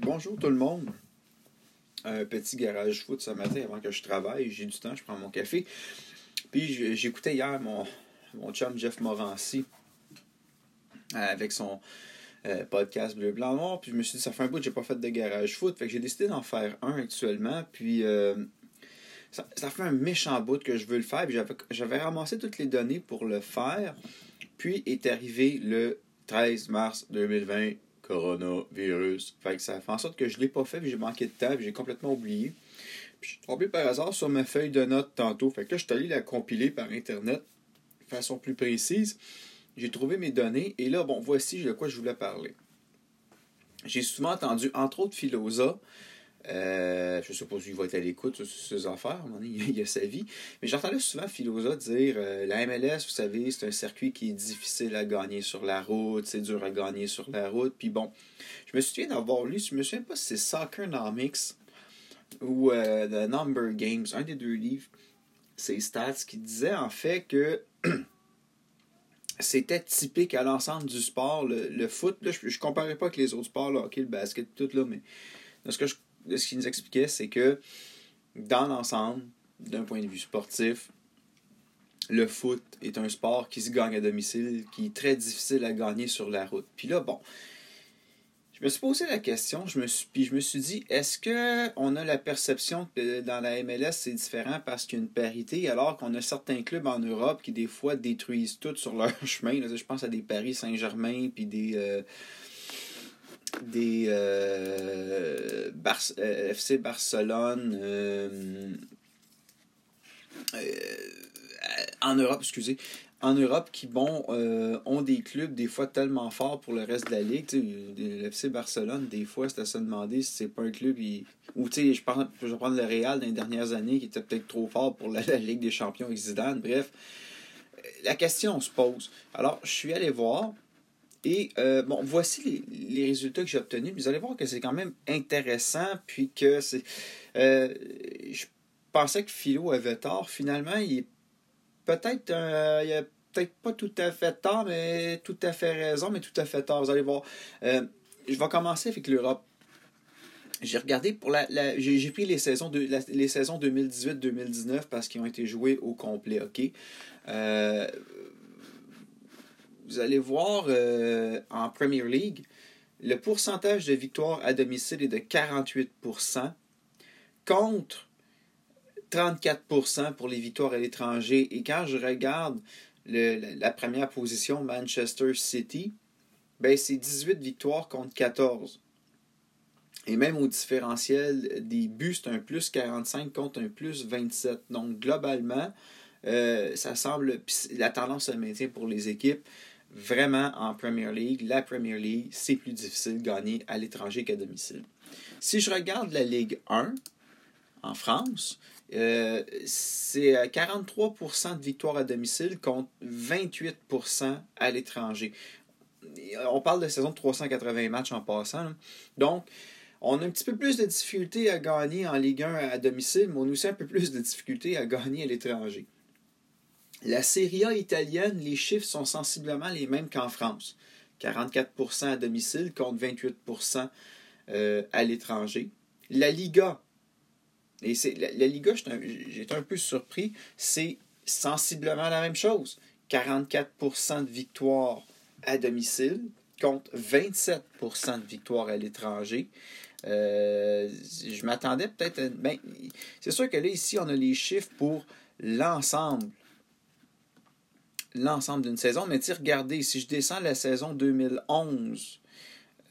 bonjour tout le monde. Un petit garage foot ce matin avant que je travaille. J'ai du temps, je prends mon café. Puis j'écoutais hier mon, chum Jeff Morancy euh, avec son euh, podcast Bleu, Blanc, Noir. Puis je me suis dit, ça fait un bout que j'ai pas fait de garage foot. Fait que j'ai décidé d'en faire un actuellement. Puis euh, ça, ça, fait un méchant bout que je veux le faire. J'avais ramassé toutes les données pour le faire. Puis est arrivé le 13 mars 2020 coronavirus. Fait que ça fait en sorte que je ne l'ai pas fait, puis j'ai manqué de temps, j'ai complètement oublié. Puis je suis tombé par hasard sur ma feuille de notes tantôt. Fait que là, je suis allé la compiler par Internet de façon plus précise. J'ai trouvé mes données, et là, bon, voici de quoi je voulais parler. J'ai souvent entendu, entre autres, Philosa, euh, je pas s'il va être à l'écoute sur ses affaires, il, a sa vie. Mais j'entendais souvent Philosa dire euh, la MLS, vous savez, c'est un circuit qui est difficile à gagner sur la route, c'est dur à gagner sur la route. Puis bon, je me souviens d'avoir lu, je me souviens pas si c'est Soccernomics ou euh, The Number Games, un des deux livres, c'est Stats, qui disait en fait que c'était typique à l'ensemble du sport. Le, foot, là, je ne comparais pas avec les autres sports, le hockey, le basket, tout là, mais ce que je ce qu'il nous expliquait, c'est que dans l'ensemble, d'un point de vue sportif, le foot est un sport qui se gagne à domicile, qui est très difficile à gagner sur la route. Puis là, bon, je me suis posé la question, je me suis, puis je me suis dit, est-ce qu'on a la perception que dans la MLS, c'est différent parce qu'il y a une parité, alors qu'on a certains clubs en Europe qui, des fois, détruisent tout sur leur chemin? je pense à des Paris Saint-Germain, puis des... Euh, des euh, euh, FC Barcelone euh, en Europe, excusez, en Europe qui bon ont des clubs des fois tellement forts pour le reste de la ligue. Le FC Barcelone, des fois, c'est à se demander si c'est pas un club ou tu sais, je, je vais prendre le Real dans les dernières années qui était peut-être trop fort pour la, Ligue des Champions avec. Bref, la question se pose. Alors, je suis allé voir. Et euh, bon, voici les, résultats que j'ai obtenus. Vous allez voir que c'est quand même intéressant, puis que c'est. Euh, je pensais que Philo avait tort. Finalement, il est peut-être euh, il a peut-être pas tout à fait tort, mais tout à fait raison, mais tout à fait tort. Vous allez voir. je vais commencer avec l'Europe. J'ai regardé pour la, j'ai pris les saisons de les saisons 2018-2019 parce qu'ils ont été joués au complet, ok? Vous allez voir euh, en Premier League, le pourcentage de victoires à domicile est de 48% contre 34% pour les victoires à l'étranger. Et quand je regarde la première position, Manchester City, ben c'est 18 victoires contre 14. Et même au différentiel des buts, c'est un plus 45 contre un plus 27. Donc, globalement, euh, ça semble. La tendance se maintient pour les équipes vraiment en Premier League, la Premier League, c'est plus difficile de gagner à l'étranger qu'à domicile. Si je regarde la Ligue 1 en France, euh, c'est 43% de victoires à domicile contre 28% à l'étranger. On parle de saison de 380 matchs en passant. Donc, on a un petit peu plus de difficultés à gagner en Ligue 1 à domicile, mais on a aussi un peu plus de difficultés à gagner à l'étranger. La Serie A italienne, les chiffres sont sensiblement les mêmes qu'en France. 44% à domicile contre 28% euh, à l'étranger. La Liga, et c'est la, Liga, j'étais un, peu surpris, c'est sensiblement la même chose. 44% de victoire à domicile contre 27% de victoire à l'étranger. Euh, je m'attendais peut-être. Ben, c'est sûr que là, ici, on a les chiffres pour l'ensemble l'ensemble d'une saison. Mais regardez, si je descends la saison 2011,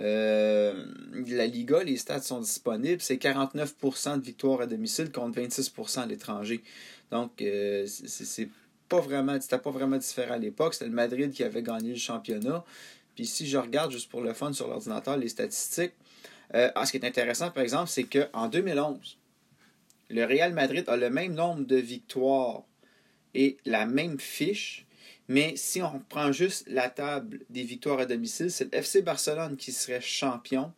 euh, la Liga, les stats sont disponibles. C'est 49% de victoire à domicile contre 26% à l'étranger. Donc, euh, c'est pas vraiment, c'était pas vraiment différent à l'époque. C'était le Madrid qui avait gagné le championnat. Puis si je regarde juste pour le fun sur l'ordinateur les statistiques, euh, ah, ce qui est intéressant, par exemple, c'est qu'en 2011, le Real Madrid a le même nombre de victoires et la même fiche mais si on prend juste la table des victoires à domicile, c'est le FC Barcelone qui serait champion.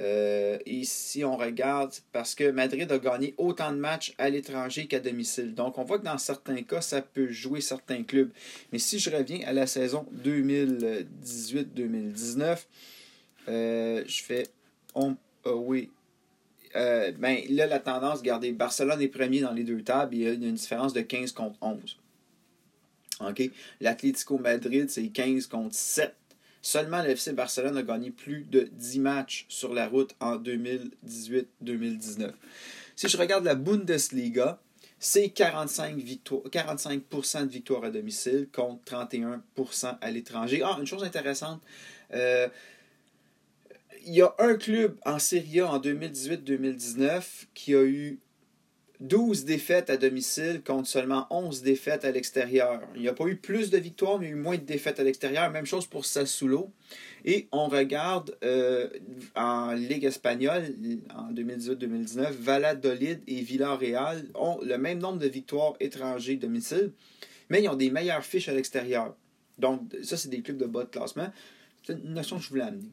Euh, et si on regarde, parce que Madrid a gagné autant de matchs à l'étranger qu'à domicile. Donc on voit que dans certains cas, ça peut jouer certains clubs. Mais si je reviens à la saison 2018-2019, euh, je fais. On Ah oui. Euh, ben, là, la tendance, regardez, Barcelone est premier dans les deux tables, il y a une différence de 15 contre 11. OK? L'Atlético Madrid, c'est 15 contre 7. Seulement le FC Barcelone a gagné plus de 10 matchs sur la route en 2018-2019. Si je regarde la Bundesliga, c'est 45, victoires, 45 de victoires à domicile contre 31% à l'étranger. Ah, une chose intéressante, euh, il y a un club en Serie A en 2018-2019 qui a eu 12 défaites à domicile contre seulement 11 défaites à l'extérieur. Il n'y a pas eu plus de victoires, mais il y a eu moins de défaites à l'extérieur. Même chose pour Sassuolo. Et on regarde euh, en Ligue espagnole, en 2018-2019, Valladolid et Villarreal ont le même nombre de victoires étrangers domicile, mais ils ont des meilleures fiches à l'extérieur. Donc, ça, c'est des clubs de bas de classement. C'est une notion que je voulais amener.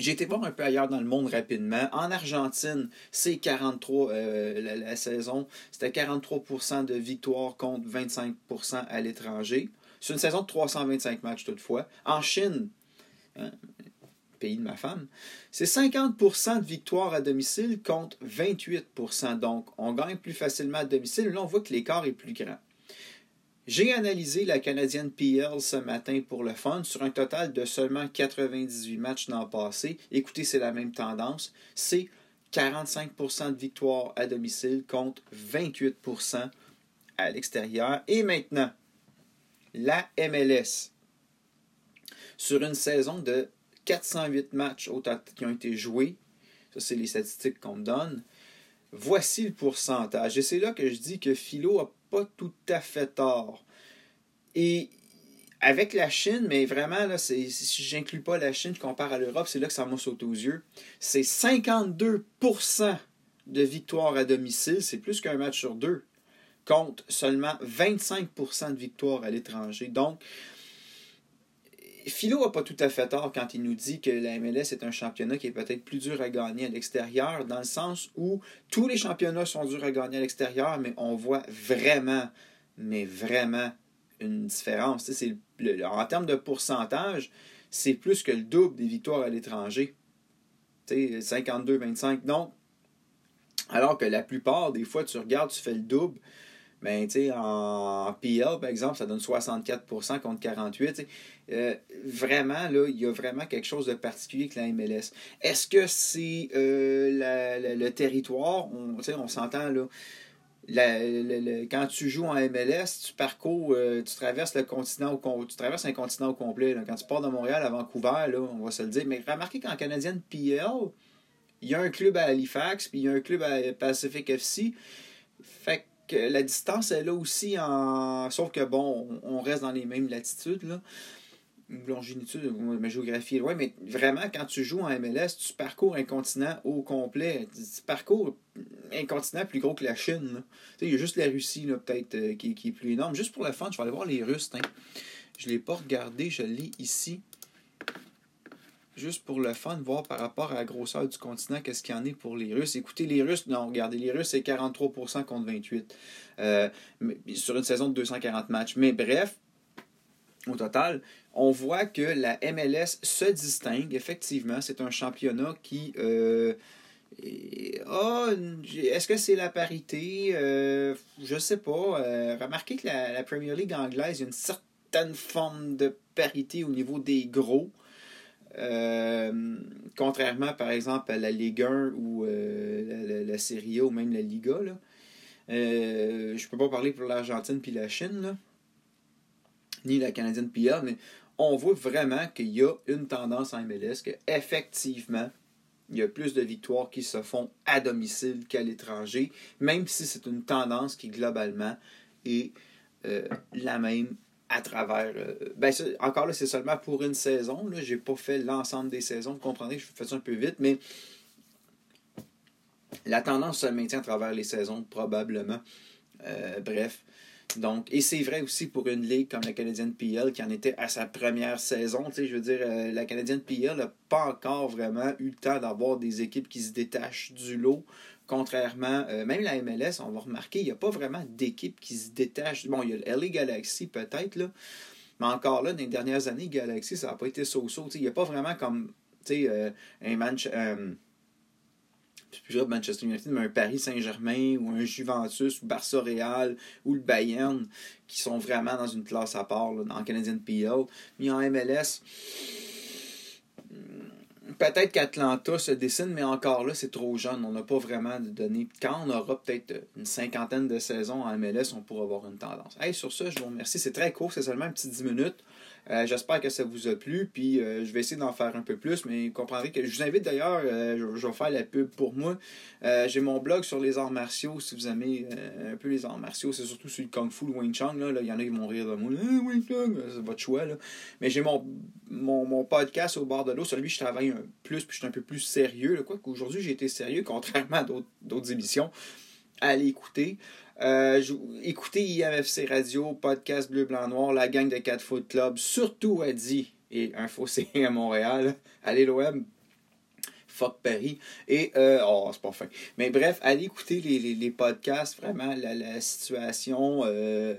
J'ai été voir un peu ailleurs dans le monde rapidement. En Argentine, c'est 43 euh, la, saison. C'était 43% de victoires contre 25% à l'étranger. C'est une saison de 325 matchs toutefois. En Chine, hein, pays de ma femme, c'est 50% de victoires à domicile contre 28% Donc, on gagne plus facilement à domicile. Là, on voit que l'écart est plus grand. J'ai analysé la canadienne PL ce matin pour le fun sur un total de seulement 98 matchs l'an passé. Écoutez, c'est la même tendance. C'est 45% de victoires à domicile contre 28% à l'extérieur. Et maintenant, la MLS. Sur une saison de 408 matchs qui ont été joués, ça c'est les statistiques qu'on me donne, voici le pourcentage. Et c'est là que je dis que Philo a pas tout à fait tort. Et avec la Chine, mais vraiment, là, si je n'inclus pas la Chine, je compare à l'Europe, c'est là que ça m'a sauté aux yeux. C'est 52% de victoires à domicile, c'est plus qu'un match sur deux, contre seulement 25% de victoires à l'étranger. Donc, Philo n'a pas tout à fait tort quand il nous dit que la MLS est un championnat qui est peut-être plus dur à gagner à l'extérieur, dans le sens où tous les championnats sont durs à gagner à l'extérieur, mais on voit vraiment, mais vraiment une différence. C'est en termes de pourcentage, c'est plus que le double des victoires à l'étranger. 52-25. Donc, alors que la plupart des fois, tu regardes, tu fais le double, ben, en PL, par exemple, ça donne 64% contre 48%. Euh, vraiment, là, il y a vraiment quelque chose de particulier avec la MLS. Est-ce que c'est euh, le territoire? On, on s'entend, là. quand tu joues en MLS, tu parcours, euh, tu traverses le continent au tu traverses un continent au complet. Quand tu pars de Montréal à Vancouver, là, on va se le dire. Mais remarquez qu'en canadienne PL, il y a un club à Halifax, puis il y a un club à Pacific FC. Fait la distance est là aussi, en... sauf que bon, on reste dans les mêmes latitudes. Là. Longitude, ma géographie est loin, mais vraiment, quand tu joues en MLS, tu parcours un continent au complet. Tu parcours un continent plus gros que la Chine. Il y a juste la Russie, peut-être, euh, qui, qui, est plus énorme. Juste pour le fun, je vais aller voir les Russes. Je ne l'ai pas regardé, je l'ai ici juste pour le fun, voir par rapport à la grosseur du continent, qu'est-ce qu'il y en est pour les Russes. Écoutez, les Russes, non, regardez, les Russes, c'est 43% contre 28% euh, sur une saison de 240 matchs. Mais bref, au total, on voit que la MLS se distingue. Effectivement, c'est un championnat qui... Euh, est-ce que c'est la parité? Euh, je sais pas. Euh, remarquez que la, la, Premier League anglaise, il y a une certaine forme de parité au niveau des gros. Euh, contrairement, par exemple, à la Ligue 1 ou euh, la, Serie A ou même la Liga, là, euh, je peux pas parler pour l'Argentine puis la Chine, ni la Canadienne PR, mais on voit vraiment qu'il y a une tendance en MLS qu'effectivement, il y a plus de victoires qui se font à domicile qu'à l'étranger, même si c'est une tendance qui globalement est la même à travers. Euh, ben, encore là, c'est seulement pour une saison. Je n'ai pas fait l'ensemble des saisons. Vous comprenez que je fais ça un peu vite, mais la tendance se maintient à travers les saisons, probablement. Euh, bref. Donc, et c'est vrai aussi pour une ligue comme la Canadienne PL qui en était à sa première saison. je veux dire, euh, la Canadienne PL n'a pas encore vraiment eu le temps d'avoir des équipes qui se détachent du lot Contrairement, euh, même la MLS, on va remarquer, il n'y a pas vraiment d'équipe qui se détache. Bon, il y a le LA Galaxy peut-être, là. Mais encore là, dans les dernières années, Galaxy, ça n'a pas été so-so. Il n'y a pas vraiment comme. euh, un. Euh, Manchester United, mais un Paris Saint-Germain ou un Juventus ou Barça Real ou le Bayern qui sont vraiment dans une classe à part là, dans le Canadian PL. Mais en MLS, peut-être qu'Atlanta se dessine, mais encore là, c'est trop jeune. On n'a pas vraiment de données. Quand on aura peut-être une cinquantaine de saisons en MLS, on pourra avoir une tendance. Hey, sur ça, je vous remercie. C'est très court, c'est seulement un petit 10 minutes. Euh, j'espère que ça vous a plu, puis euh, je vais essayer d'en faire un peu plus, mais vous comprendrez que je vous invite d'ailleurs, euh, je, vais faire la pub pour moi. J'ai mon blog sur les arts martiaux, si vous aimez un peu les arts martiaux, c'est surtout sur le Kung Fu, Wing Chun, là, il y en a qui vont rire de moi, Wing Chun, c'est votre choix, là. Mais j'ai mon, mon, podcast au bord de l'eau, sur lui je travaille un plus, puis je suis un peu plus sérieux, quoi qu'aujourd'hui j'ai été sérieux, contrairement à d'autres émissions. Allez écouter. Euh, écoutez IMFC Radio, podcast Bleu, Blanc, Noir, la gang de 4 Foot Club, surtout à dit et un fossé à Montréal. Allez l'OM, fuck Paris. Et, euh, oh, c'est pas fin. Mais bref, allez écouter les, les, les podcasts, vraiment, la, la situation euh,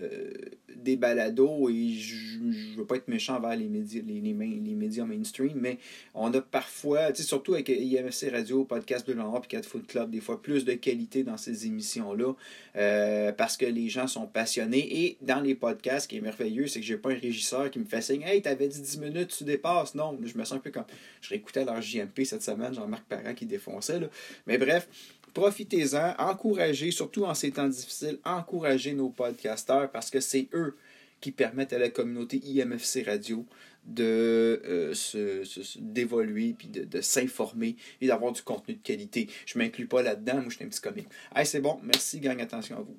des balados, et je ne veux pas être méchant envers les médias, les, les, médias mainstream, mais on a parfois, tu sais, surtout avec IMC Radio, Podcast de l'Europe et 4 Foot Club, des fois plus de qualité dans ces émissions-là, euh, parce que les gens sont passionnés. Et dans les podcasts, ce qui est merveilleux, c'est que j'ai pas un régisseur qui me fait signe Hey, t'avais dit 10 minutes, tu dépasses. Non, je me sens un peu comme. Je réécoutais leur JMP cette semaine, Jean-Marc Parent qui défonçait. Mais bref, profitez-en, encouragez, surtout en ces temps difficiles, encouragez nos podcasteurs parce que c'est eux qui permettent à la communauté IMFC Radio de euh, se, d'évoluer puis de, de s'informer et d'avoir du contenu de qualité. Je m'inclus pas là-dedans, moi je suis un petit comique. Hey, c'est bon, merci, gang, attention à vous.